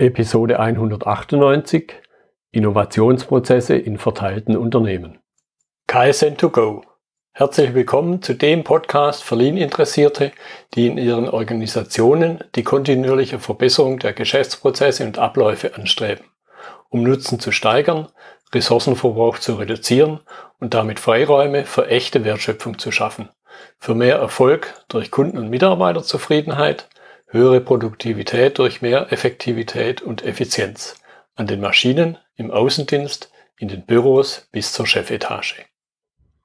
Episode 198 Innovationsprozesse in verteilten Unternehmen. KSN2Go. Herzlich willkommen zu dem Podcast für Lean-Interessierte, die in ihren Organisationen die kontinuierliche Verbesserung der Geschäftsprozesse und Abläufe anstreben, um Nutzen zu steigern, Ressourcenverbrauch zu reduzieren und damit Freiräume für echte Wertschöpfung zu schaffen, für mehr Erfolg durch Kunden- und Mitarbeiterzufriedenheit, höhere Produktivität durch mehr Effektivität und Effizienz an den Maschinen, im Außendienst, in den Büros bis zur Chefetage.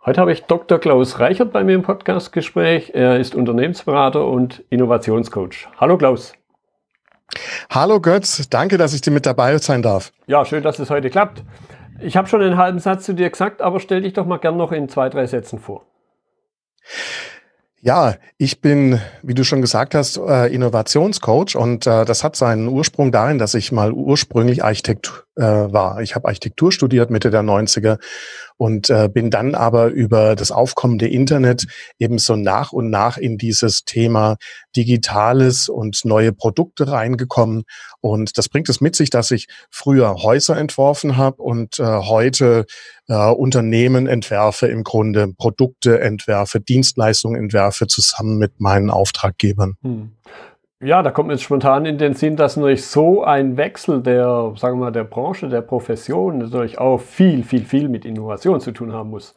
Heute habe ich Dr. Klaus Reichert bei mir im Podcastgespräch. Er ist Unternehmensberater und Innovationscoach. Hallo Klaus. Hallo Götz, danke, dass ich dir mit dabei sein darf. Ja, schön, dass es heute klappt. Ich habe schon einen halben Satz zu dir gesagt, aber stell dich doch mal gern noch in zwei, drei Sätzen vor. Ja, ich bin, wie du schon gesagt hast, äh, Innovationscoach und äh, das hat seinen Ursprung darin, dass ich mal ursprünglich Architekt äh, war. Ich habe Architektur studiert Mitte der 90er und äh, bin dann aber über das aufkommende Internet eben so nach und nach in dieses Thema Digitales und neue Produkte reingekommen. Und das bringt es mit sich, dass ich früher Häuser entworfen habe und äh, heute äh, Unternehmen entwerfe, im Grunde Produkte entwerfe, Dienstleistungen entwerfe, zusammen mit meinen Auftraggebern. Hm. Ja, da kommt mir jetzt spontan in den Sinn, dass natürlich so ein Wechsel der, sagen wir mal, der Branche, der Profession natürlich auch viel, viel, viel mit Innovation zu tun haben muss.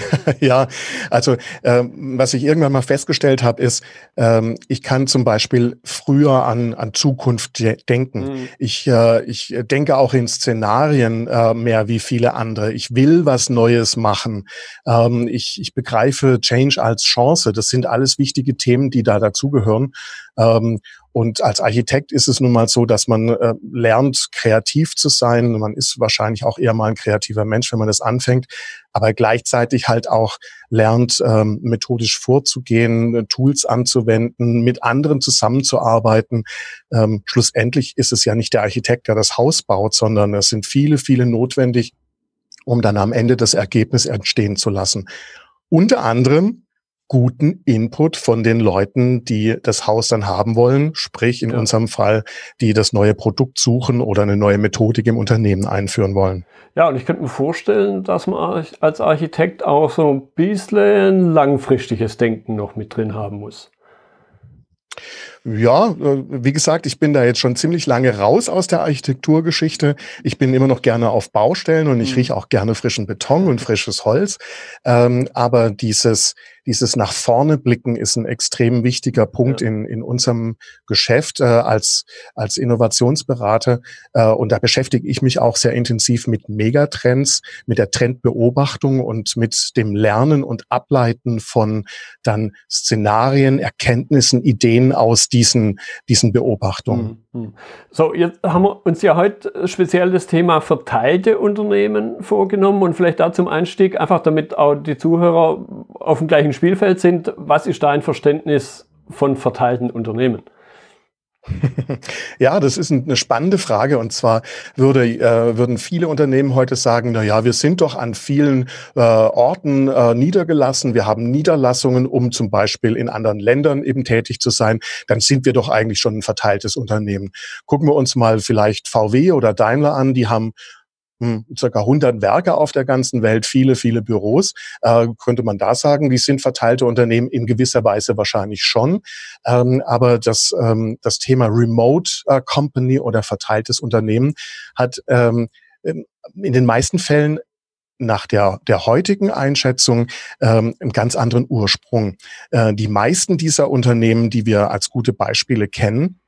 ja, also ähm, was ich irgendwann mal festgestellt habe, ist, ähm, ich kann zum Beispiel früher an, an Zukunft de denken. Mhm. Ich, äh, ich denke auch in Szenarien äh, mehr wie viele andere. Ich will was Neues machen. Ähm, ich, ich begreife Change als Chance. Das sind alles wichtige Themen, die da dazugehören. Ähm, und als Architekt ist es nun mal so, dass man äh, lernt, kreativ zu sein. Man ist wahrscheinlich auch eher mal ein kreativer Mensch, wenn man das anfängt, aber gleichzeitig halt auch lernt, ähm, methodisch vorzugehen, Tools anzuwenden, mit anderen zusammenzuarbeiten. Ähm, schlussendlich ist es ja nicht der Architekt, der das Haus baut, sondern es sind viele, viele notwendig, um dann am Ende das Ergebnis entstehen zu lassen. Unter anderem guten Input von den Leuten, die das Haus dann haben wollen, sprich in ja. unserem Fall, die das neue Produkt suchen oder eine neue Methodik im Unternehmen einführen wollen. Ja, und ich könnte mir vorstellen, dass man als Architekt auch so ein bisschen langfristiges Denken noch mit drin haben muss. Ja, äh, wie gesagt, ich bin da jetzt schon ziemlich lange raus aus der Architekturgeschichte. Ich bin immer noch gerne auf Baustellen und ich mhm. rieche auch gerne frischen Beton und frisches Holz. Ähm, aber dieses, dieses nach vorne blicken ist ein extrem wichtiger Punkt ja. in, in unserem Geschäft äh, als, als Innovationsberater. Äh, und da beschäftige ich mich auch sehr intensiv mit Megatrends, mit der Trendbeobachtung und mit dem Lernen und Ableiten von dann Szenarien, Erkenntnissen, Ideen aus diesen, diesen Beobachtungen. Mhm. Mhm. So, jetzt haben wir uns ja heute speziell das Thema verteilte Unternehmen vorgenommen und vielleicht da zum Einstieg, einfach damit auch die Zuhörer auf dem gleichen Spielfeld sind. Was ist dein Verständnis von verteilten Unternehmen? Ja, das ist eine spannende Frage. Und zwar würde, äh, würden viele Unternehmen heute sagen, na ja, wir sind doch an vielen äh, Orten äh, niedergelassen. Wir haben Niederlassungen, um zum Beispiel in anderen Ländern eben tätig zu sein. Dann sind wir doch eigentlich schon ein verteiltes Unternehmen. Gucken wir uns mal vielleicht VW oder Daimler an. Die haben hm, circa 100 Werke auf der ganzen Welt, viele, viele Büros. Äh, könnte man da sagen, die sind verteilte Unternehmen in gewisser Weise wahrscheinlich schon. Ähm, aber das, ähm, das Thema Remote äh, Company oder verteiltes Unternehmen hat ähm, in den meisten Fällen nach der, der heutigen Einschätzung ähm, einen ganz anderen Ursprung. Äh, die meisten dieser Unternehmen, die wir als gute Beispiele kennen,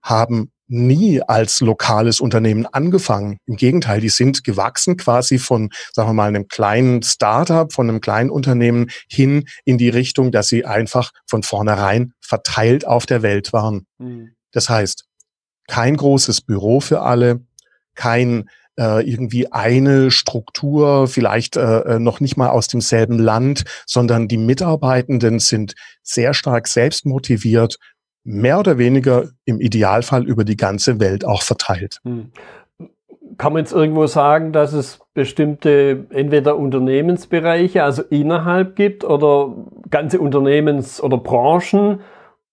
haben nie als lokales Unternehmen angefangen. Im Gegenteil, die sind gewachsen quasi von, sagen wir mal, einem kleinen Startup, von einem kleinen Unternehmen hin in die Richtung, dass sie einfach von vornherein verteilt auf der Welt waren. Mhm. Das heißt, kein großes Büro für alle, kein äh, irgendwie eine Struktur, vielleicht äh, äh noch nicht mal aus demselben Land, sondern die Mitarbeitenden sind sehr stark selbst motiviert mehr oder weniger im Idealfall über die ganze Welt auch verteilt. Hm. Kann man jetzt irgendwo sagen, dass es bestimmte entweder Unternehmensbereiche, also innerhalb gibt oder ganze Unternehmens- oder Branchen,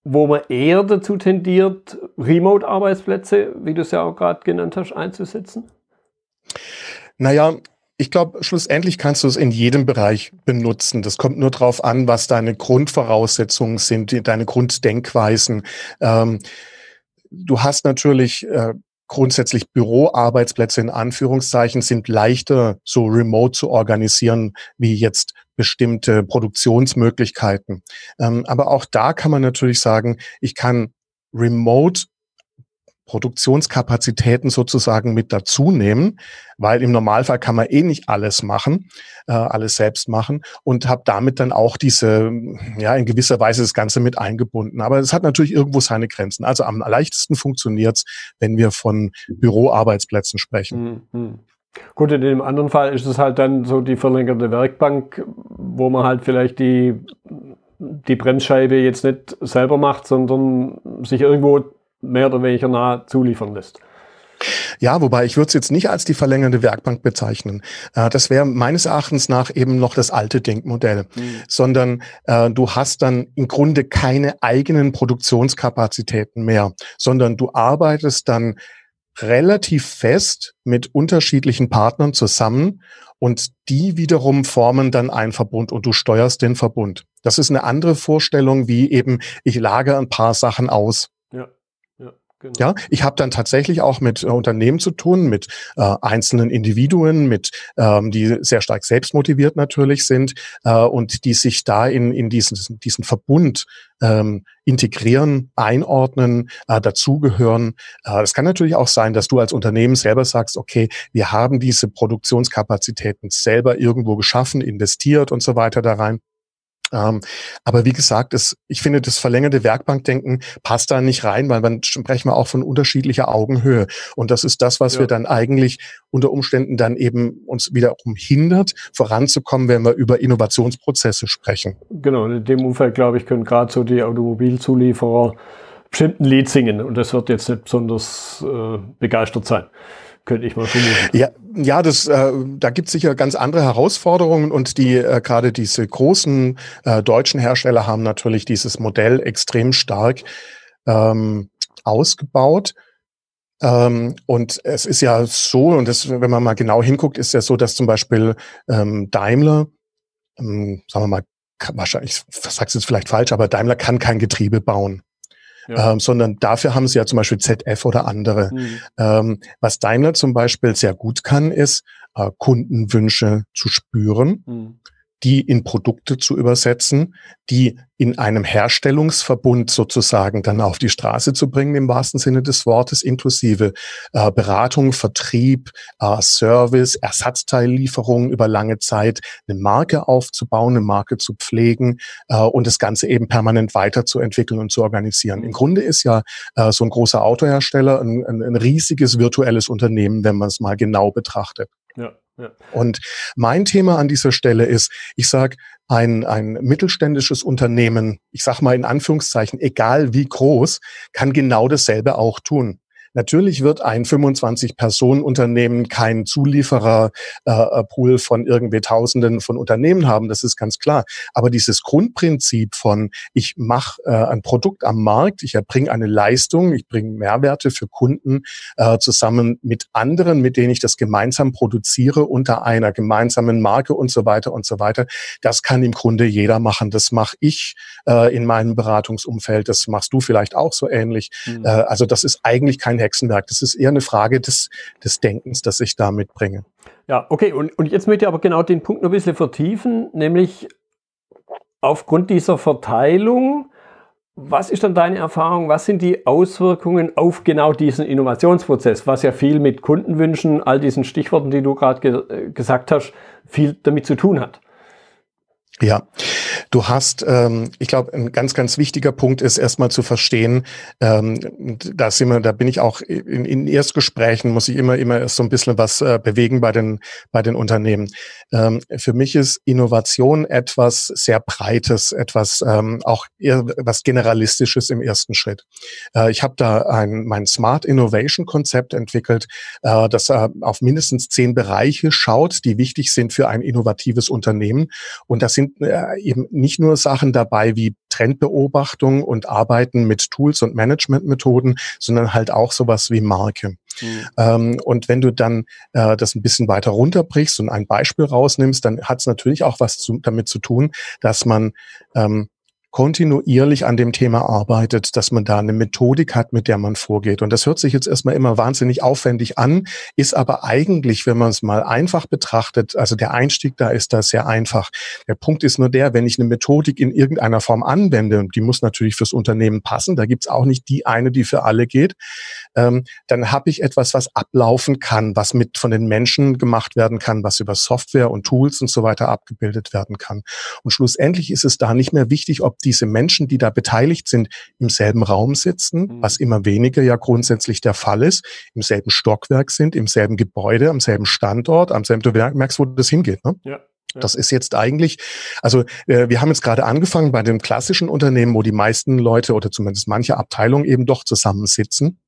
wo man eher dazu tendiert, Remote-Arbeitsplätze, wie du es ja auch gerade genannt hast, einzusetzen? Naja, ich glaube, schlussendlich kannst du es in jedem Bereich benutzen. Das kommt nur darauf an, was deine Grundvoraussetzungen sind, deine Grunddenkweisen. Ähm, du hast natürlich äh, grundsätzlich Büroarbeitsplätze in Anführungszeichen sind leichter so remote zu organisieren wie jetzt bestimmte Produktionsmöglichkeiten. Ähm, aber auch da kann man natürlich sagen, ich kann remote Produktionskapazitäten sozusagen mit dazu nehmen, weil im Normalfall kann man eh nicht alles machen, äh, alles selbst machen und habe damit dann auch diese, ja, in gewisser Weise das Ganze mit eingebunden. Aber es hat natürlich irgendwo seine Grenzen. Also am leichtesten funktioniert's, wenn wir von Büroarbeitsplätzen sprechen. Mhm. Gut, in dem anderen Fall ist es halt dann so die verlängerte Werkbank, wo man halt vielleicht die, die Bremsscheibe jetzt nicht selber macht, sondern sich irgendwo mehr oder weniger nah zuliefern lässt. Ja, wobei ich würde es jetzt nicht als die verlängerte Werkbank bezeichnen. Äh, das wäre meines Erachtens nach eben noch das alte Denkmodell, mhm. sondern äh, du hast dann im Grunde keine eigenen Produktionskapazitäten mehr, sondern du arbeitest dann relativ fest mit unterschiedlichen Partnern zusammen und die wiederum formen dann einen Verbund und du steuerst den Verbund. Das ist eine andere Vorstellung, wie eben ich lagere ein paar Sachen aus. Genau. Ja, ich habe dann tatsächlich auch mit äh, Unternehmen zu tun, mit äh, einzelnen Individuen, mit ähm, die sehr stark selbstmotiviert natürlich sind äh, und die sich da in in diesen diesen Verbund ähm, integrieren, einordnen, äh, dazugehören. Äh, es kann natürlich auch sein, dass du als Unternehmen selber sagst, okay, wir haben diese Produktionskapazitäten selber irgendwo geschaffen, investiert und so weiter da rein. Ähm, aber wie gesagt, es, ich finde, das verlängerte Werkbankdenken passt da nicht rein, weil dann sprechen wir auch von unterschiedlicher Augenhöhe. Und das ist das, was ja. wir dann eigentlich unter Umständen dann eben uns wiederum hindert, voranzukommen, wenn wir über Innovationsprozesse sprechen. Genau, in dem Umfeld, glaube ich, können gerade so die Automobilzulieferer bestimmten Lied singen und das wird jetzt nicht besonders äh, begeistert sein könnte ich mal vermuten. Ja, ja, das, äh, da gibt es sicher ganz andere Herausforderungen und die äh, gerade diese großen äh, deutschen Hersteller haben natürlich dieses Modell extrem stark ähm, ausgebaut. Ähm, und es ist ja so, und das, wenn man mal genau hinguckt, ist ja so, dass zum Beispiel ähm, Daimler, ähm, sagen wir mal, wahrscheinlich, ich sag's jetzt vielleicht falsch, aber Daimler kann kein Getriebe bauen ja. ähm, sondern dafür haben sie ja zum Beispiel ZF oder andere. Mhm. Ähm, was Daimler zum Beispiel sehr gut kann, ist äh, Kundenwünsche zu spüren. Mhm die in Produkte zu übersetzen, die in einem Herstellungsverbund sozusagen dann auf die Straße zu bringen, im wahrsten Sinne des Wortes, inklusive äh, Beratung, Vertrieb, äh, Service, Ersatzteillieferungen über lange Zeit, eine Marke aufzubauen, eine Marke zu pflegen äh, und das Ganze eben permanent weiterzuentwickeln und zu organisieren. Im Grunde ist ja äh, so ein großer Autohersteller ein, ein, ein riesiges virtuelles Unternehmen, wenn man es mal genau betrachtet. Ja. Und mein Thema an dieser Stelle ist, ich sage, ein, ein mittelständisches Unternehmen, ich sage mal in Anführungszeichen, egal wie groß, kann genau dasselbe auch tun. Natürlich wird ein 25-Personen-Unternehmen keinen Zuliefererpool äh, von irgendwie Tausenden von Unternehmen haben, das ist ganz klar. Aber dieses Grundprinzip von, ich mache äh, ein Produkt am Markt, ich erbringe eine Leistung, ich bringe Mehrwerte für Kunden äh, zusammen mit anderen, mit denen ich das gemeinsam produziere unter einer gemeinsamen Marke und so weiter und so weiter, das kann im Grunde jeder machen. Das mache ich äh, in meinem Beratungsumfeld, das machst du vielleicht auch so ähnlich. Mhm. Äh, also das ist eigentlich kein Hexenwerk. Das ist eher eine Frage des, des Denkens, das ich da mitbringe. Ja, okay. Und, und jetzt möchte ich aber genau den Punkt noch ein bisschen vertiefen, nämlich aufgrund dieser Verteilung, was ist dann deine Erfahrung? Was sind die Auswirkungen auf genau diesen Innovationsprozess, was ja viel mit Kundenwünschen, all diesen Stichworten, die du gerade ge äh, gesagt hast, viel damit zu tun hat? Ja, du hast, ähm, ich glaube, ein ganz, ganz wichtiger Punkt ist erstmal zu verstehen, ähm, da sind wir, da bin ich auch in, in Erstgesprächen, muss ich immer, immer erst so ein bisschen was äh, bewegen bei den, bei den Unternehmen. Ähm, für mich ist Innovation etwas sehr Breites, etwas ähm, auch eher was Generalistisches im ersten Schritt. Äh, ich habe da ein, mein Smart Innovation Konzept entwickelt, äh, das äh, auf mindestens zehn Bereiche schaut, die wichtig sind für ein innovatives Unternehmen. Und das sind sind äh, eben nicht nur Sachen dabei wie Trendbeobachtung und Arbeiten mit Tools und Managementmethoden, sondern halt auch sowas wie Marke. Mhm. Ähm, und wenn du dann äh, das ein bisschen weiter runterbrichst und ein Beispiel rausnimmst, dann hat es natürlich auch was zu, damit zu tun, dass man ähm, kontinuierlich an dem Thema arbeitet, dass man da eine Methodik hat, mit der man vorgeht. Und das hört sich jetzt erstmal immer wahnsinnig aufwendig an, ist aber eigentlich, wenn man es mal einfach betrachtet, also der Einstieg da ist da sehr einfach. Der Punkt ist nur der, wenn ich eine Methodik in irgendeiner Form anwende, und die muss natürlich fürs Unternehmen passen, da gibt's auch nicht die eine, die für alle geht, ähm, dann habe ich etwas, was ablaufen kann, was mit von den Menschen gemacht werden kann, was über Software und Tools und so weiter abgebildet werden kann. Und schlussendlich ist es da nicht mehr wichtig, ob diese Menschen, die da beteiligt sind, im selben Raum sitzen, mhm. was immer weniger ja grundsätzlich der Fall ist, im selben Stockwerk sind, im selben Gebäude, am selben Standort, am selben, du merkst, wo das hingeht. Ne? Ja. Das ist jetzt eigentlich, also äh, wir haben jetzt gerade angefangen bei dem klassischen Unternehmen, wo die meisten Leute oder zumindest manche Abteilungen eben doch zusammensitzen.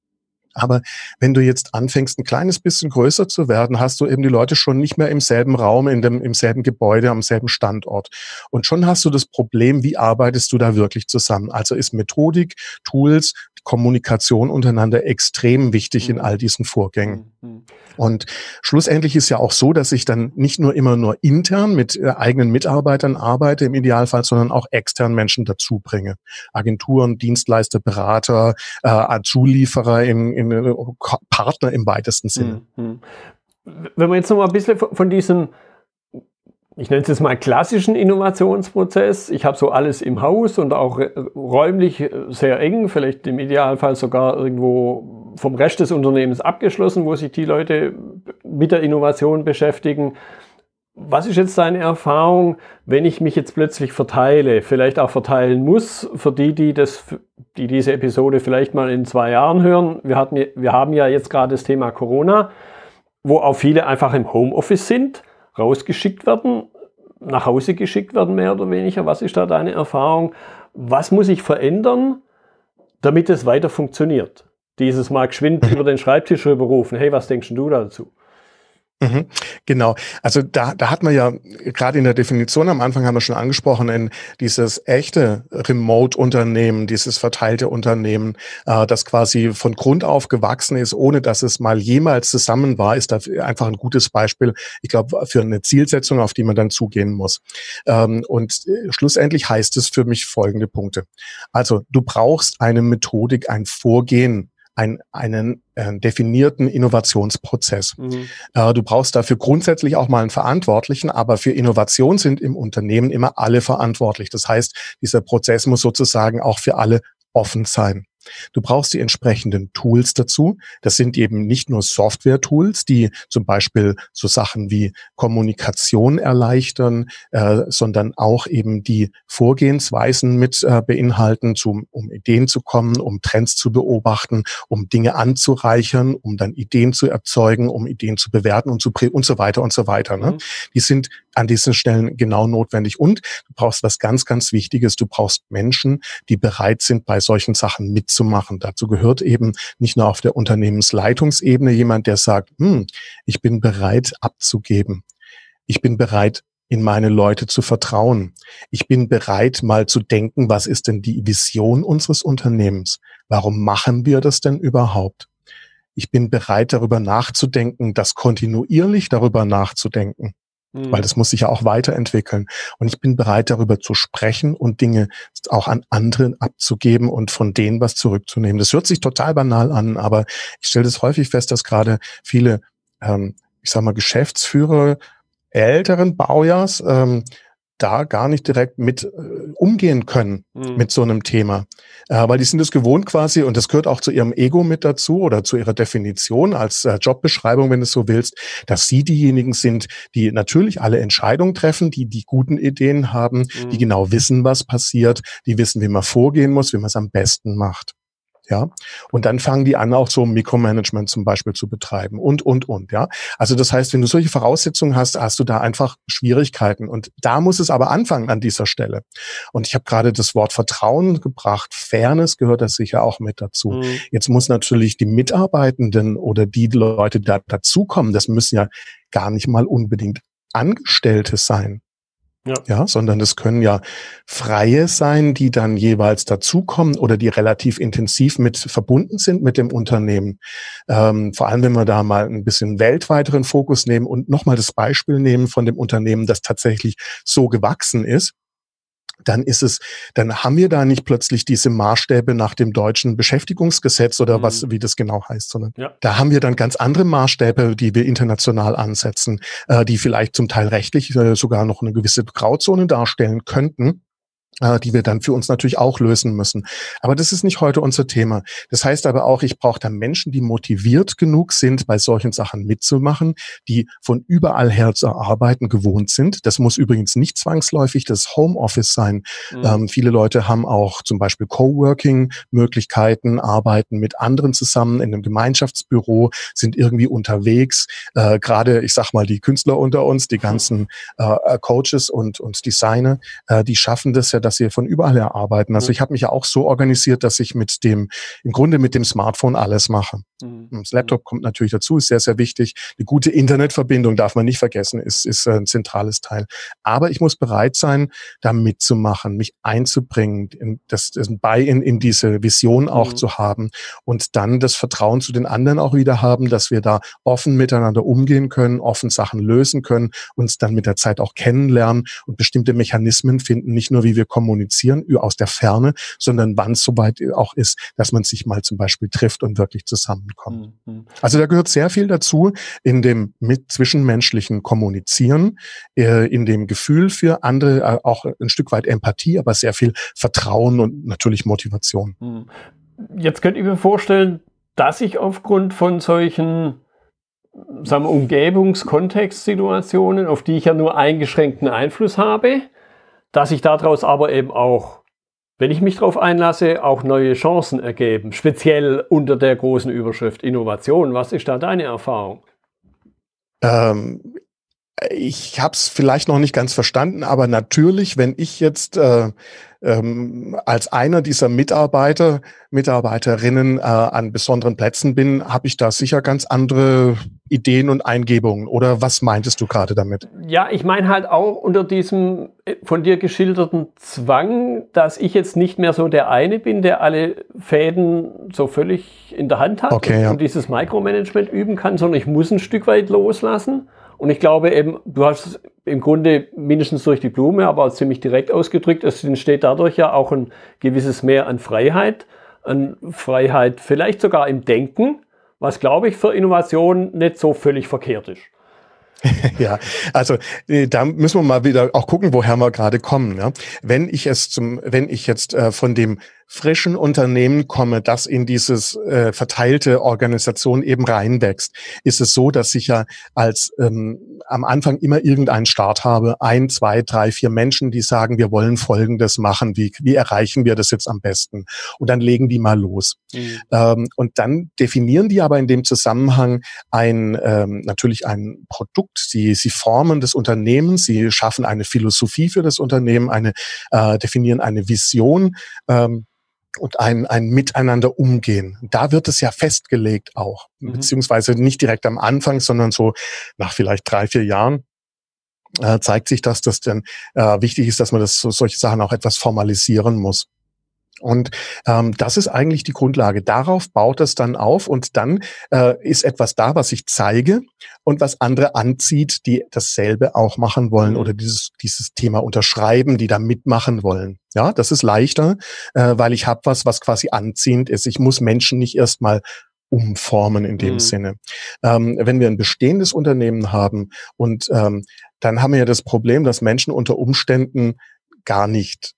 Aber wenn du jetzt anfängst, ein kleines bisschen größer zu werden, hast du eben die Leute schon nicht mehr im selben Raum, in dem, im selben Gebäude, am selben Standort. Und schon hast du das Problem, wie arbeitest du da wirklich zusammen? Also ist Methodik, Tools, Kommunikation untereinander extrem wichtig in mhm. all diesen Vorgängen. Mhm. Mhm. Und schlussendlich ist ja auch so, dass ich dann nicht nur immer nur intern mit äh, eigenen Mitarbeitern arbeite im Idealfall, sondern auch extern Menschen dazu bringe. Agenturen, Dienstleister, Berater, äh, Zulieferer, im, im, äh, Partner im weitesten Sinne. Wenn wir jetzt noch mal ein bisschen von diesem ich nenne es jetzt mal klassischen Innovationsprozess. Ich habe so alles im Haus und auch räumlich sehr eng, vielleicht im Idealfall sogar irgendwo vom Rest des Unternehmens abgeschlossen, wo sich die Leute mit der Innovation beschäftigen. Was ist jetzt deine Erfahrung, wenn ich mich jetzt plötzlich verteile, vielleicht auch verteilen muss, für die, die das, die diese Episode vielleicht mal in zwei Jahren hören? Wir hatten, wir haben ja jetzt gerade das Thema Corona, wo auch viele einfach im Homeoffice sind rausgeschickt werden, nach Hause geschickt werden, mehr oder weniger? Was ist da deine Erfahrung? Was muss ich verändern, damit es weiter funktioniert? Dieses Mal geschwind über den Schreibtisch rüberrufen. Hey, was denkst du dazu? Mhm, genau. Also da, da hat man ja gerade in der Definition am Anfang haben wir schon angesprochen, in dieses echte Remote-Unternehmen, dieses verteilte Unternehmen, äh, das quasi von Grund auf gewachsen ist, ohne dass es mal jemals zusammen war, ist da einfach ein gutes Beispiel, ich glaube, für eine Zielsetzung, auf die man dann zugehen muss. Ähm, und äh, schlussendlich heißt es für mich folgende Punkte. Also du brauchst eine Methodik, ein Vorgehen, ein, einen äh, definierten Innovationsprozess. Mhm. Äh, du brauchst dafür grundsätzlich auch mal einen Verantwortlichen, aber für Innovation sind im Unternehmen immer alle verantwortlich. Das heißt, dieser Prozess muss sozusagen auch für alle offen sein. Du brauchst die entsprechenden Tools dazu. Das sind eben nicht nur Software-Tools, die zum Beispiel so Sachen wie Kommunikation erleichtern, äh, sondern auch eben die Vorgehensweisen mit äh, beinhalten, zum, um Ideen zu kommen, um Trends zu beobachten, um Dinge anzureichern, um dann Ideen zu erzeugen, um Ideen zu bewerten und, zu, und so weiter und so weiter. Ne? Mhm. Die sind an diesen Stellen genau notwendig. Und du brauchst was ganz, ganz Wichtiges. Du brauchst Menschen, die bereit sind, bei solchen Sachen mitzumachen. Dazu gehört eben nicht nur auf der Unternehmensleitungsebene jemand, der sagt, hm, ich bin bereit abzugeben. Ich bin bereit, in meine Leute zu vertrauen. Ich bin bereit, mal zu denken, was ist denn die Vision unseres Unternehmens? Warum machen wir das denn überhaupt? Ich bin bereit, darüber nachzudenken, das kontinuierlich darüber nachzudenken. Mhm. Weil das muss sich ja auch weiterentwickeln. Und ich bin bereit, darüber zu sprechen und Dinge auch an anderen abzugeben und von denen was zurückzunehmen. Das hört sich total banal an, aber ich stelle das häufig fest, dass gerade viele, ähm, ich sag mal, Geschäftsführer älteren Baujahrs ähm, da gar nicht direkt mit äh, umgehen können mhm. mit so einem Thema. Äh, weil die sind es gewohnt quasi, und das gehört auch zu ihrem Ego mit dazu oder zu ihrer Definition als äh, Jobbeschreibung, wenn du so willst, dass sie diejenigen sind, die natürlich alle Entscheidungen treffen, die die guten Ideen haben, mhm. die genau wissen, was passiert, die wissen, wie man vorgehen muss, wie man es am besten macht. Ja, und dann fangen die an, auch so Mikromanagement zum Beispiel zu betreiben und, und, und, ja. Also das heißt, wenn du solche Voraussetzungen hast, hast du da einfach Schwierigkeiten. Und da muss es aber anfangen an dieser Stelle. Und ich habe gerade das Wort Vertrauen gebracht. Fairness gehört das sicher auch mit dazu. Mhm. Jetzt muss natürlich die Mitarbeitenden oder die Leute, die da dazukommen, das müssen ja gar nicht mal unbedingt Angestellte sein. Ja. ja, sondern es können ja Freie sein, die dann jeweils dazukommen oder die relativ intensiv mit verbunden sind mit dem Unternehmen. Ähm, vor allem, wenn wir da mal ein bisschen weltweiteren Fokus nehmen und nochmal das Beispiel nehmen von dem Unternehmen, das tatsächlich so gewachsen ist dann ist es, dann haben wir da nicht plötzlich diese Maßstäbe nach dem deutschen Beschäftigungsgesetz oder mhm. was, wie das genau heißt, sondern ja. da haben wir dann ganz andere Maßstäbe, die wir international ansetzen, äh, die vielleicht zum Teil rechtlich äh, sogar noch eine gewisse Grauzone darstellen könnten die wir dann für uns natürlich auch lösen müssen. Aber das ist nicht heute unser Thema. Das heißt aber auch, ich brauche da Menschen, die motiviert genug sind, bei solchen Sachen mitzumachen, die von überall her zu arbeiten gewohnt sind. Das muss übrigens nicht zwangsläufig das Homeoffice sein. Mhm. Ähm, viele Leute haben auch zum Beispiel Coworking-Möglichkeiten, arbeiten mit anderen zusammen in einem Gemeinschaftsbüro, sind irgendwie unterwegs. Äh, Gerade, ich sag mal, die Künstler unter uns, die ganzen äh, Coaches und, und Designer, äh, die schaffen das ja, dass wir von überall her arbeiten. Also ich habe mich ja auch so organisiert, dass ich mit dem, im Grunde mit dem Smartphone alles mache. Mhm. Das Laptop kommt natürlich dazu, ist sehr, sehr wichtig. Eine gute Internetverbindung darf man nicht vergessen, ist, ist ein zentrales Teil. Aber ich muss bereit sein, da mitzumachen, mich einzubringen, in, das, das bei in, in diese Vision auch mhm. zu haben und dann das Vertrauen zu den anderen auch wieder haben, dass wir da offen miteinander umgehen können, offen Sachen lösen können, uns dann mit der Zeit auch kennenlernen und bestimmte Mechanismen finden, nicht nur wie wir kommunizieren aus der Ferne, sondern wann es soweit auch ist, dass man sich mal zum Beispiel trifft und wirklich zusammenkommt. Mhm. Also da gehört sehr viel dazu in dem mit zwischenmenschlichen Kommunizieren, äh, in dem Gefühl für andere, äh, auch ein Stück weit Empathie, aber sehr viel Vertrauen und natürlich Motivation. Mhm. Jetzt könnt ihr mir vorstellen, dass ich aufgrund von solchen sagen wir, Umgebungskontextsituationen, auf die ich ja nur eingeschränkten Einfluss habe, dass sich daraus aber eben auch, wenn ich mich darauf einlasse, auch neue Chancen ergeben, speziell unter der großen Überschrift Innovation. Was ist da deine Erfahrung? Ähm, ich habe es vielleicht noch nicht ganz verstanden, aber natürlich, wenn ich jetzt äh, ähm, als einer dieser Mitarbeiter, Mitarbeiterinnen äh, an besonderen Plätzen bin, habe ich da sicher ganz andere Ideen und Eingebungen. Oder was meintest du gerade damit? Ja, ich meine halt auch unter diesem äh, von dir geschilderten Zwang, dass ich jetzt nicht mehr so der eine bin, der alle Fäden so völlig in der Hand hat okay, und, ja. und dieses Micromanagement üben kann, sondern ich muss ein Stück weit loslassen. Und ich glaube eben, du hast im Grunde mindestens durch die Blume, aber ziemlich direkt ausgedrückt, es entsteht dadurch ja auch ein gewisses Mehr an Freiheit, an Freiheit vielleicht sogar im Denken, was glaube ich für Innovation nicht so völlig verkehrt ist. ja, also äh, da müssen wir mal wieder auch gucken, woher wir gerade kommen. Ja? Wenn ich es zum, wenn ich jetzt äh, von dem frischen Unternehmen komme, das in dieses äh, verteilte Organisation eben reinwächst, ist es so, dass ich ja als ähm, am Anfang immer irgendeinen Start habe, ein, zwei, drei, vier Menschen, die sagen, wir wollen Folgendes machen, wie, wie erreichen wir das jetzt am besten? Und dann legen die mal los. Mhm. Ähm, und dann definieren die aber in dem Zusammenhang ein ähm, natürlich ein Produkt, sie, sie formen das Unternehmen, sie schaffen eine Philosophie für das Unternehmen, eine äh, definieren eine Vision. Ähm, und ein, ein Miteinander umgehen. Da wird es ja festgelegt auch, mhm. beziehungsweise nicht direkt am Anfang, sondern so nach vielleicht drei, vier Jahren äh, zeigt sich, dass das dann äh, wichtig ist, dass man das so, solche Sachen auch etwas formalisieren muss. Und ähm, das ist eigentlich die Grundlage. Darauf baut es dann auf und dann äh, ist etwas da, was ich zeige und was andere anzieht, die dasselbe auch machen wollen mhm. oder dieses, dieses Thema unterschreiben, die da mitmachen wollen. Ja, das ist leichter, äh, weil ich habe was, was quasi anziehend ist. Ich muss Menschen nicht erstmal umformen in dem mhm. Sinne. Ähm, wenn wir ein bestehendes Unternehmen haben und ähm, dann haben wir ja das Problem, dass Menschen unter Umständen gar nicht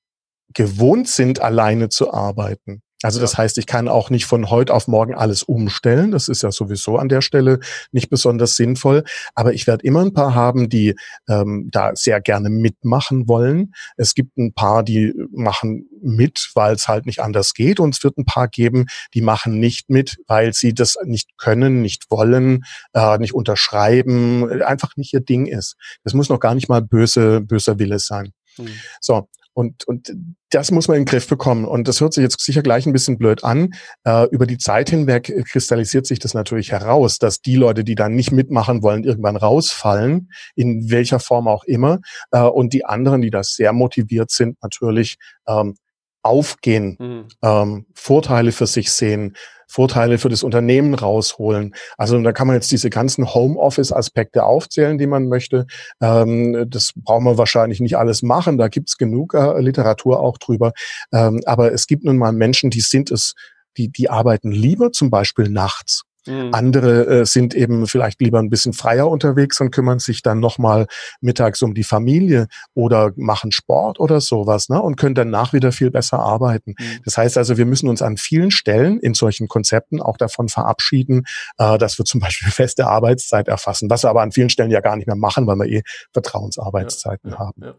gewohnt sind, alleine zu arbeiten. Also das heißt, ich kann auch nicht von heute auf morgen alles umstellen. Das ist ja sowieso an der Stelle nicht besonders sinnvoll. Aber ich werde immer ein paar haben, die ähm, da sehr gerne mitmachen wollen. Es gibt ein paar, die machen mit, weil es halt nicht anders geht. Und es wird ein paar geben, die machen nicht mit, weil sie das nicht können, nicht wollen, äh, nicht unterschreiben, einfach nicht ihr Ding ist. Das muss noch gar nicht mal böse, böser Wille sein. Mhm. So, und, und das muss man in den Griff bekommen. Und das hört sich jetzt sicher gleich ein bisschen blöd an. Äh, über die Zeit hinweg kristallisiert sich das natürlich heraus, dass die Leute, die da nicht mitmachen wollen, irgendwann rausfallen, in welcher Form auch immer. Äh, und die anderen, die da sehr motiviert sind, natürlich ähm, aufgehen, mhm. ähm, Vorteile für sich sehen, Vorteile für das Unternehmen rausholen. Also da kann man jetzt diese ganzen Homeoffice-Aspekte aufzählen, die man möchte. Ähm, das brauchen wir wahrscheinlich nicht alles machen. Da gibt's genug äh, Literatur auch drüber. Ähm, aber es gibt nun mal Menschen, die sind es, die, die arbeiten lieber zum Beispiel nachts Mhm. Andere äh, sind eben vielleicht lieber ein bisschen freier unterwegs und kümmern sich dann nochmal mittags um die Familie oder machen Sport oder sowas ne? und können danach wieder viel besser arbeiten. Mhm. Das heißt also, wir müssen uns an vielen Stellen in solchen Konzepten auch davon verabschieden, äh, dass wir zum Beispiel feste Arbeitszeit erfassen, was wir aber an vielen Stellen ja gar nicht mehr machen, weil wir eh Vertrauensarbeitszeiten ja, ja, haben. Ja.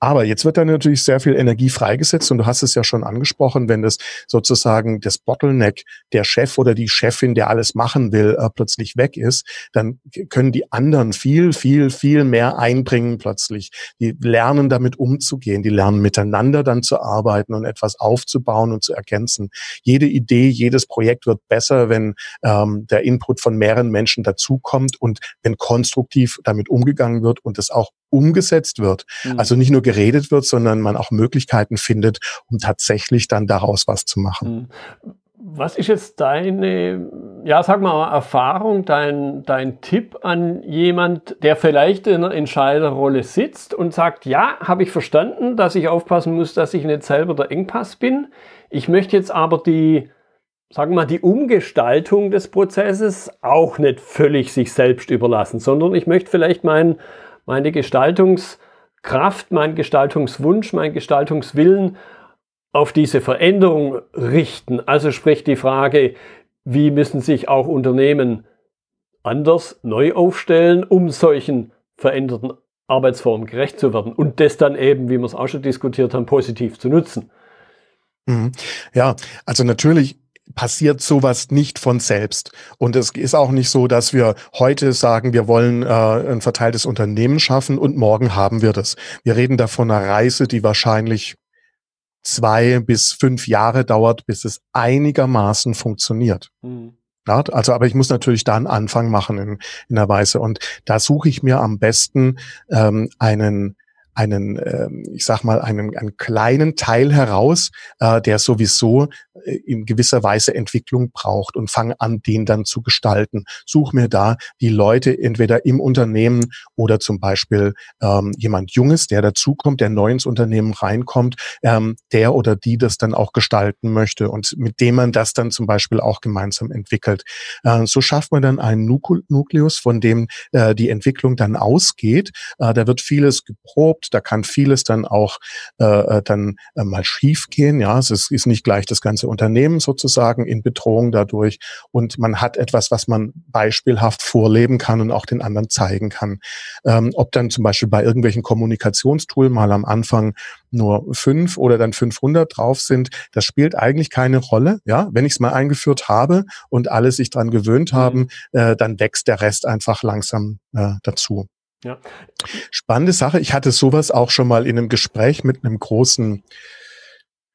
Aber jetzt wird dann natürlich sehr viel Energie freigesetzt und du hast es ja schon angesprochen, wenn das sozusagen das Bottleneck der Chef oder die Chefin, der alles macht, machen will, äh, plötzlich weg ist, dann können die anderen viel, viel, viel mehr einbringen plötzlich. Die lernen damit umzugehen, die lernen miteinander dann zu arbeiten und etwas aufzubauen und zu ergänzen. Jede Idee, jedes Projekt wird besser, wenn ähm, der Input von mehreren Menschen dazukommt und wenn konstruktiv damit umgegangen wird und es auch umgesetzt wird. Mhm. Also nicht nur geredet wird, sondern man auch Möglichkeiten findet, um tatsächlich dann daraus was zu machen. Mhm. Was ist jetzt deine, ja, sag mal, Erfahrung, dein, dein Tipp an jemand, der vielleicht in einer Entscheiderrolle sitzt und sagt, ja, habe ich verstanden, dass ich aufpassen muss, dass ich nicht selber der Engpass bin. Ich möchte jetzt aber die, wir mal, die Umgestaltung des Prozesses auch nicht völlig sich selbst überlassen, sondern ich möchte vielleicht mein, meine Gestaltungskraft, mein Gestaltungswunsch, mein Gestaltungswillen auf diese Veränderung richten. Also sprich die Frage, wie müssen sich auch Unternehmen anders neu aufstellen, um solchen veränderten Arbeitsformen gerecht zu werden und das dann eben, wie wir es auch schon diskutiert haben, positiv zu nutzen. Mhm. Ja, also natürlich passiert sowas nicht von selbst. Und es ist auch nicht so, dass wir heute sagen, wir wollen äh, ein verteiltes Unternehmen schaffen und morgen haben wir das. Wir reden da von einer Reise, die wahrscheinlich zwei bis fünf Jahre dauert, bis es einigermaßen funktioniert. Mhm. Ja, also, aber ich muss natürlich da einen Anfang machen in, in der Weise. Und da suche ich mir am besten ähm, einen einen, äh, ich sag mal, einen, einen kleinen Teil heraus, äh, der sowieso äh, in gewisser Weise Entwicklung braucht und fange an, den dann zu gestalten. Such mir da die Leute entweder im Unternehmen oder zum Beispiel ähm, jemand Junges, der dazukommt, der neu ins Unternehmen reinkommt, ähm, der oder die das dann auch gestalten möchte und mit dem man das dann zum Beispiel auch gemeinsam entwickelt. Äh, so schafft man dann einen Nukleus, von dem äh, die Entwicklung dann ausgeht. Äh, da wird vieles geprobt, da kann vieles dann auch äh, äh, dann äh, mal schief gehen. Ja, es ist nicht gleich das ganze Unternehmen sozusagen in Bedrohung dadurch. Und man hat etwas, was man beispielhaft vorleben kann und auch den anderen zeigen kann. Ähm, ob dann zum Beispiel bei irgendwelchen Kommunikationstools mal am Anfang nur fünf oder dann 500 drauf sind, das spielt eigentlich keine Rolle. Ja, wenn ich es mal eingeführt habe und alle sich dran gewöhnt mhm. haben, äh, dann wächst der Rest einfach langsam äh, dazu. Ja. Spannende Sache. Ich hatte sowas auch schon mal in einem Gespräch mit einem großen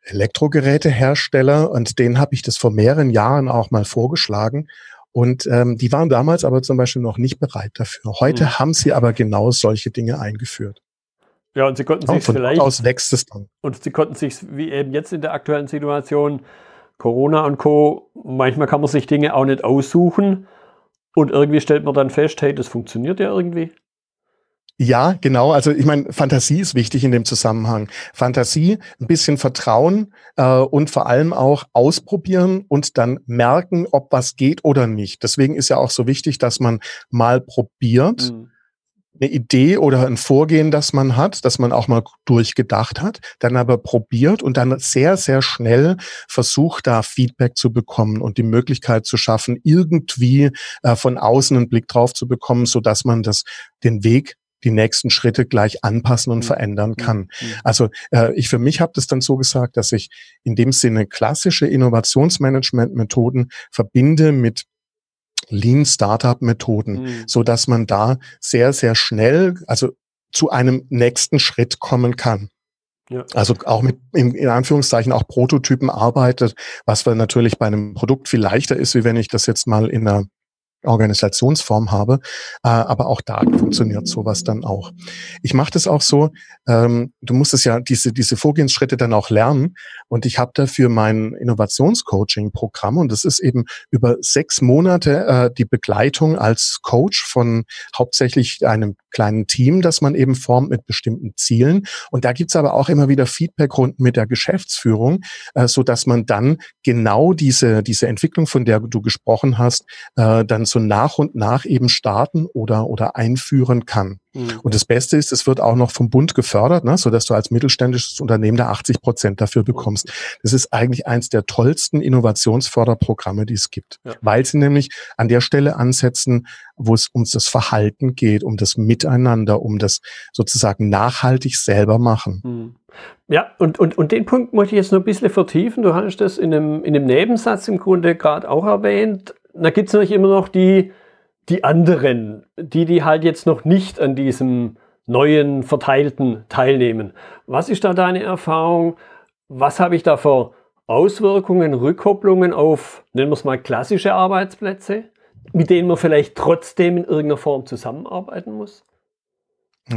Elektrogerätehersteller und den habe ich das vor mehreren Jahren auch mal vorgeschlagen. Und ähm, die waren damals aber zum Beispiel noch nicht bereit dafür. Heute mhm. haben sie aber genau solche Dinge eingeführt. Ja, und sie konnten sich vielleicht aus wächst es dann. Und sie konnten sich wie eben jetzt in der aktuellen Situation Corona und Co. Manchmal kann man sich Dinge auch nicht aussuchen und irgendwie stellt man dann fest, hey, das funktioniert ja irgendwie. Ja, genau. Also ich meine, Fantasie ist wichtig in dem Zusammenhang. Fantasie, ein bisschen Vertrauen äh, und vor allem auch ausprobieren und dann merken, ob was geht oder nicht. Deswegen ist ja auch so wichtig, dass man mal probiert. Mhm eine Idee oder ein Vorgehen, das man hat, das man auch mal durchgedacht hat, dann aber probiert und dann sehr, sehr schnell versucht, da Feedback zu bekommen und die Möglichkeit zu schaffen, irgendwie äh, von außen einen Blick drauf zu bekommen, so dass man das, den Weg die nächsten Schritte gleich anpassen und mhm. verändern kann. Mhm. Also äh, ich für mich habe das dann so gesagt, dass ich in dem Sinne klassische Innovationsmanagement-Methoden verbinde mit Lean Startup Methoden, mhm. so dass man da sehr sehr schnell, also zu einem nächsten Schritt kommen kann. Ja. Also auch mit in, in Anführungszeichen auch Prototypen arbeitet, was natürlich bei einem Produkt viel leichter ist, wie wenn ich das jetzt mal in einer Organisationsform habe. Äh, aber auch da funktioniert sowas dann auch. Ich mache das auch so, ähm, du musst es ja diese, diese Vorgehensschritte dann auch lernen. Und ich habe dafür mein Innovationscoaching-Programm und das ist eben über sechs Monate äh, die Begleitung als Coach von hauptsächlich einem kleinen Team, das man eben formt mit bestimmten Zielen. Und da gibt's aber auch immer wieder Feedbackrunden mit der Geschäftsführung, äh, so dass man dann genau diese, diese Entwicklung, von der du gesprochen hast, dann so nach und nach eben starten oder, oder einführen kann. Mhm. Und das Beste ist, es wird auch noch vom Bund gefördert, ne, so dass du als mittelständisches Unternehmen da 80 Prozent dafür bekommst. Das ist eigentlich eins der tollsten Innovationsförderprogramme, die es gibt, ja. weil sie nämlich an der Stelle ansetzen, wo es um das Verhalten geht, um das Miteinander, um das sozusagen nachhaltig selber machen. Mhm. Ja, und, und, und den Punkt möchte ich jetzt noch ein bisschen vertiefen. Du hast das in einem, in einem Nebensatz im Grunde gerade auch erwähnt. Da gibt es natürlich immer noch die, die anderen, die, die halt jetzt noch nicht an diesem neuen Verteilten teilnehmen. Was ist da deine Erfahrung? Was habe ich da für Auswirkungen, Rückkopplungen auf, nennen wir es mal, klassische Arbeitsplätze, mit denen man vielleicht trotzdem in irgendeiner Form zusammenarbeiten muss?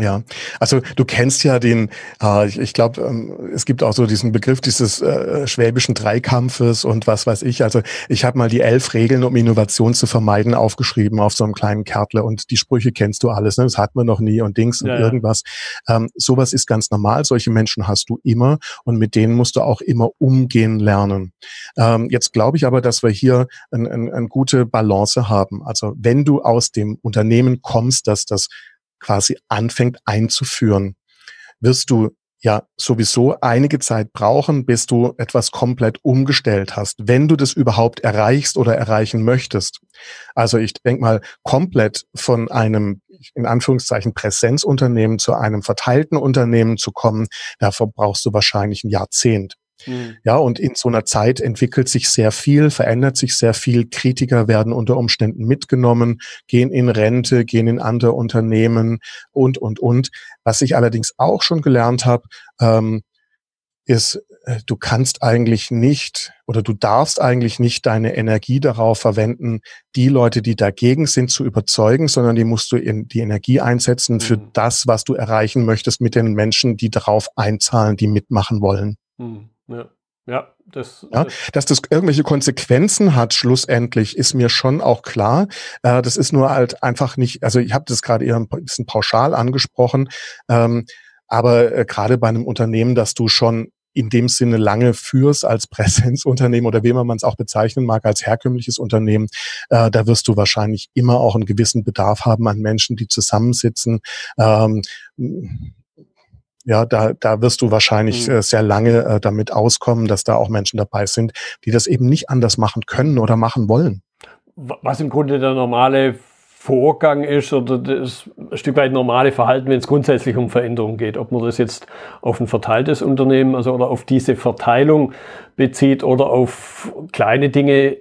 Ja, also du kennst ja den, äh, ich, ich glaube, ähm, es gibt auch so diesen Begriff dieses äh, schwäbischen Dreikampfes und was weiß ich. Also ich habe mal die elf Regeln, um Innovation zu vermeiden, aufgeschrieben auf so einem kleinen Kärtle und die Sprüche kennst du alles. Ne? Das hat man noch nie und Dings und ja, irgendwas. Ähm, sowas ist ganz normal. Solche Menschen hast du immer und mit denen musst du auch immer umgehen lernen. Ähm, jetzt glaube ich aber, dass wir hier eine ein, ein gute Balance haben. Also wenn du aus dem Unternehmen kommst, dass das quasi anfängt einzuführen, wirst du ja sowieso einige Zeit brauchen, bis du etwas komplett umgestellt hast, wenn du das überhaupt erreichst oder erreichen möchtest. Also ich denke mal, komplett von einem in Anführungszeichen Präsenzunternehmen zu einem verteilten Unternehmen zu kommen, dafür brauchst du wahrscheinlich ein Jahrzehnt. Mhm. Ja, und in so einer Zeit entwickelt sich sehr viel, verändert sich sehr viel. Kritiker werden unter Umständen mitgenommen, gehen in Rente, gehen in andere Unternehmen und, und, und. Was ich allerdings auch schon gelernt habe, ähm, ist, äh, du kannst eigentlich nicht oder du darfst eigentlich nicht deine Energie darauf verwenden, die Leute, die dagegen sind, zu überzeugen, sondern die musst du in die Energie einsetzen für mhm. das, was du erreichen möchtest mit den Menschen, die darauf einzahlen, die mitmachen wollen. Mhm. Ja. Ja, das, ja, dass das irgendwelche Konsequenzen hat, schlussendlich, ist mir schon auch klar. Äh, das ist nur halt einfach nicht, also ich habe das gerade eher ein bisschen pauschal angesprochen, ähm, aber äh, gerade bei einem Unternehmen, das du schon in dem Sinne lange führst als Präsenzunternehmen oder wie man es auch bezeichnen mag, als herkömmliches Unternehmen, äh, da wirst du wahrscheinlich immer auch einen gewissen Bedarf haben an Menschen, die zusammensitzen. Ähm, ja, da, da wirst du wahrscheinlich mhm. äh, sehr lange äh, damit auskommen, dass da auch Menschen dabei sind, die das eben nicht anders machen können oder machen wollen. Was im Grunde der normale Vorgang ist oder das ein Stück weit normale Verhalten, wenn es grundsätzlich um Veränderungen geht. Ob man das jetzt auf ein verteiltes Unternehmen, also oder auf diese Verteilung bezieht oder auf kleine Dinge,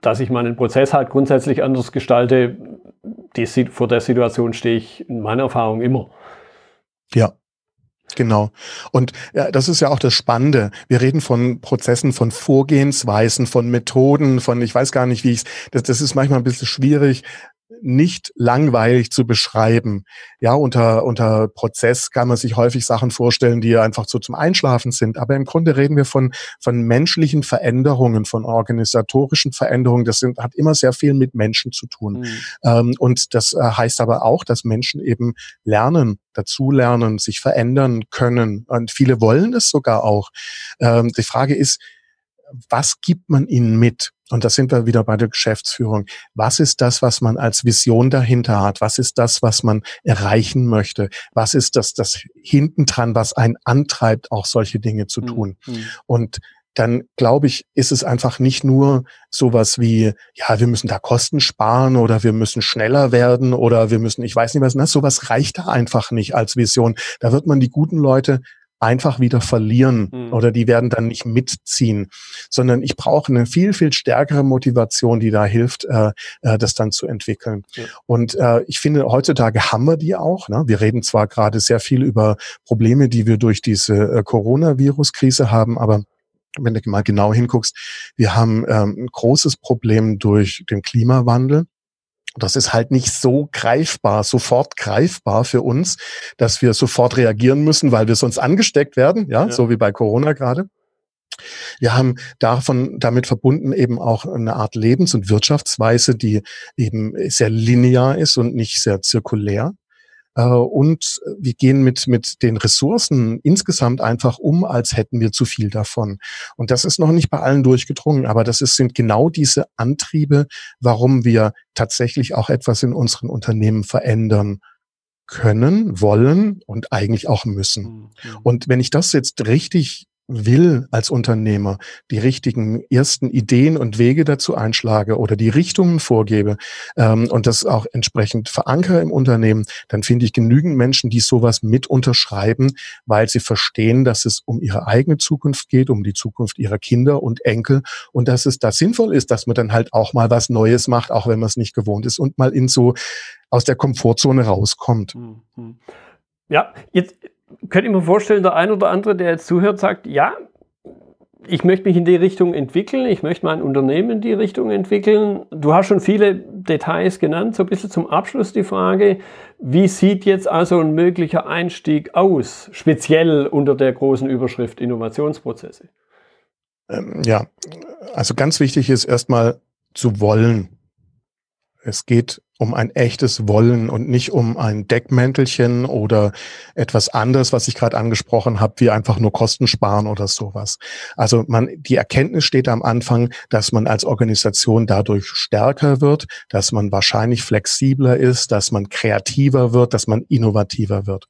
dass ich meinen Prozess halt grundsätzlich anders gestalte, die, vor der Situation stehe ich in meiner Erfahrung immer. Ja, Genau. Und ja, das ist ja auch das Spannende. Wir reden von Prozessen, von Vorgehensweisen, von Methoden, von ich weiß gar nicht, wie ich das, das ist manchmal ein bisschen schwierig, nicht langweilig zu beschreiben. Ja, unter, unter Prozess kann man sich häufig Sachen vorstellen, die einfach so zum Einschlafen sind. Aber im Grunde reden wir von, von menschlichen Veränderungen, von organisatorischen Veränderungen. Das sind, hat immer sehr viel mit Menschen zu tun. Mhm. Ähm, und das äh, heißt aber auch, dass Menschen eben lernen, dazulernen, sich verändern können. Und viele wollen es sogar auch. Ähm, die Frage ist, was gibt man ihnen mit? Und da sind wir wieder bei der Geschäftsführung. Was ist das, was man als Vision dahinter hat? Was ist das, was man erreichen möchte? Was ist das, das hinten dran, was einen antreibt, auch solche Dinge zu hm, tun? Mhm. Und dann glaube ich, ist es einfach nicht nur sowas wie, ja, wir müssen da Kosten sparen oder wir müssen schneller werden oder wir müssen, ich weiß nicht was, na, sowas reicht da einfach nicht als Vision. Da wird man die guten Leute einfach wieder verlieren mhm. oder die werden dann nicht mitziehen, sondern ich brauche eine viel, viel stärkere Motivation, die da hilft, äh, äh, das dann zu entwickeln. Ja. Und äh, ich finde, heutzutage haben wir die auch. Ne? Wir reden zwar gerade sehr viel über Probleme, die wir durch diese äh, Coronavirus-Krise haben, aber wenn du mal genau hinguckst, wir haben ähm, ein großes Problem durch den Klimawandel. Das ist halt nicht so greifbar, sofort greifbar für uns, dass wir sofort reagieren müssen, weil wir sonst angesteckt werden, ja, ja. so wie bei Corona gerade. Wir haben davon, damit verbunden eben auch eine Art Lebens- und Wirtschaftsweise, die eben sehr linear ist und nicht sehr zirkulär. Äh, und wir gehen mit, mit den Ressourcen insgesamt einfach um, als hätten wir zu viel davon. Und das ist noch nicht bei allen durchgedrungen, aber das ist, sind genau diese Antriebe, warum wir tatsächlich auch etwas in unseren Unternehmen verändern können, wollen und eigentlich auch müssen. Mhm. Und wenn ich das jetzt richtig will als Unternehmer, die richtigen ersten Ideen und Wege dazu einschlage oder die Richtungen vorgebe ähm, und das auch entsprechend verankere im Unternehmen, dann finde ich genügend Menschen, die sowas mit unterschreiben, weil sie verstehen, dass es um ihre eigene Zukunft geht, um die Zukunft ihrer Kinder und Enkel und dass es da sinnvoll ist, dass man dann halt auch mal was Neues macht, auch wenn man es nicht gewohnt ist und mal in so aus der Komfortzone rauskommt. Mhm. Ja, jetzt könnte ich mir vorstellen, der ein oder andere, der jetzt zuhört, sagt, ja, ich möchte mich in die Richtung entwickeln, ich möchte mein Unternehmen in die Richtung entwickeln. Du hast schon viele Details genannt, so ein bisschen zum Abschluss die Frage, wie sieht jetzt also ein möglicher Einstieg aus, speziell unter der großen Überschrift Innovationsprozesse? Ähm, ja, also ganz wichtig ist erstmal zu wollen. Es geht um ein echtes Wollen und nicht um ein Deckmäntelchen oder etwas anderes, was ich gerade angesprochen habe, wie einfach nur Kosten sparen oder sowas. Also man, die Erkenntnis steht am Anfang, dass man als Organisation dadurch stärker wird, dass man wahrscheinlich flexibler ist, dass man kreativer wird, dass man innovativer wird.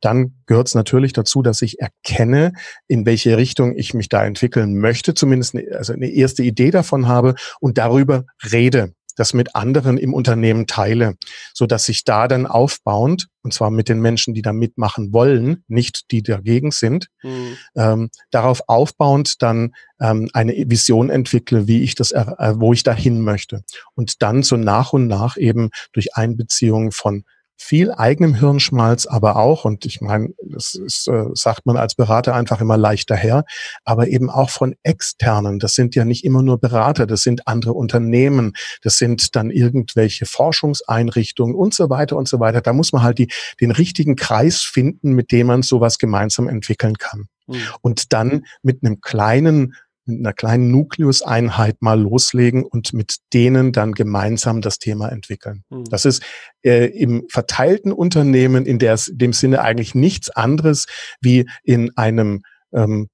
Dann gehört es natürlich dazu, dass ich erkenne, in welche Richtung ich mich da entwickeln möchte, zumindest eine, also eine erste Idee davon habe und darüber rede das mit anderen im Unternehmen teile, so dass sich da dann aufbauend, und zwar mit den Menschen, die da mitmachen wollen, nicht die dagegen sind, mhm. ähm, darauf aufbauend dann ähm, eine Vision entwickle, wie ich das, äh, wo ich dahin möchte. Und dann so nach und nach eben durch Einbeziehung von viel eigenem Hirnschmalz, aber auch, und ich meine, das ist, äh, sagt man als Berater einfach immer leicht daher, aber eben auch von externen. Das sind ja nicht immer nur Berater, das sind andere Unternehmen, das sind dann irgendwelche Forschungseinrichtungen und so weiter und so weiter. Da muss man halt die, den richtigen Kreis finden, mit dem man sowas gemeinsam entwickeln kann. Mhm. Und dann mit einem kleinen mit einer kleinen Nukleuseinheit mal loslegen und mit denen dann gemeinsam das Thema entwickeln. Mhm. Das ist äh, im verteilten Unternehmen in der, dem Sinne eigentlich nichts anderes wie in einem ähm,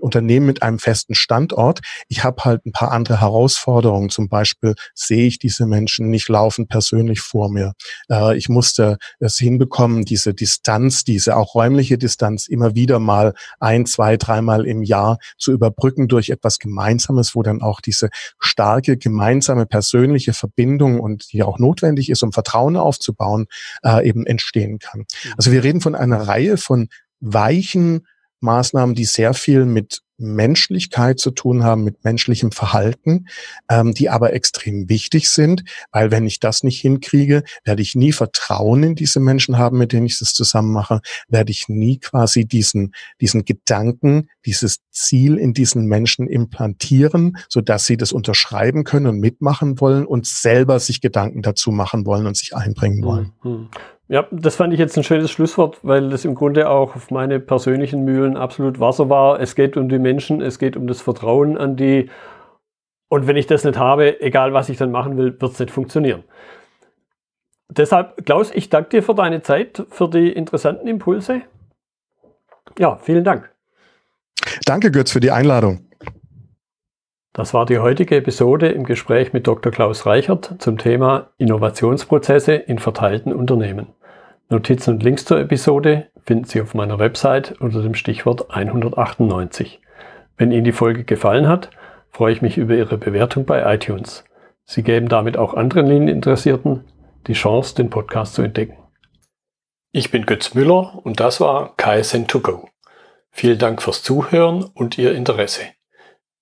Unternehmen mit einem festen Standort. Ich habe halt ein paar andere Herausforderungen. Zum Beispiel sehe ich diese Menschen nicht laufend persönlich vor mir. Äh, ich musste es hinbekommen, diese Distanz, diese auch räumliche Distanz immer wieder mal ein, zwei, dreimal im Jahr zu überbrücken durch etwas Gemeinsames, wo dann auch diese starke gemeinsame persönliche Verbindung und die auch notwendig ist, um Vertrauen aufzubauen, äh, eben entstehen kann. Mhm. Also wir reden von einer Reihe von weichen Maßnahmen, die sehr viel mit Menschlichkeit zu tun haben, mit menschlichem Verhalten, ähm, die aber extrem wichtig sind, weil wenn ich das nicht hinkriege, werde ich nie Vertrauen in diese Menschen haben, mit denen ich das zusammen mache, werde ich nie quasi diesen, diesen Gedanken, dieses Ziel in diesen Menschen implantieren, so dass sie das unterschreiben können und mitmachen wollen und selber sich Gedanken dazu machen wollen und sich einbringen wollen. Mhm. Ja, das fand ich jetzt ein schönes Schlusswort, weil das im Grunde auch auf meine persönlichen Mühlen absolut Wasser war. Es geht um die Menschen, es geht um das Vertrauen an die. Und wenn ich das nicht habe, egal was ich dann machen will, wird es nicht funktionieren. Deshalb, Klaus, ich danke dir für deine Zeit, für die interessanten Impulse. Ja, vielen Dank. Danke, Götz, für die Einladung. Das war die heutige Episode im Gespräch mit Dr. Klaus Reichert zum Thema Innovationsprozesse in verteilten Unternehmen. Notizen und Links zur Episode finden Sie auf meiner Website unter dem Stichwort 198. Wenn Ihnen die Folge gefallen hat, freue ich mich über Ihre Bewertung bei iTunes. Sie geben damit auch anderen Linieninteressierten die Chance, den Podcast zu entdecken. Ich bin Götz Müller und das war KSN2Go. Vielen Dank fürs Zuhören und Ihr Interesse.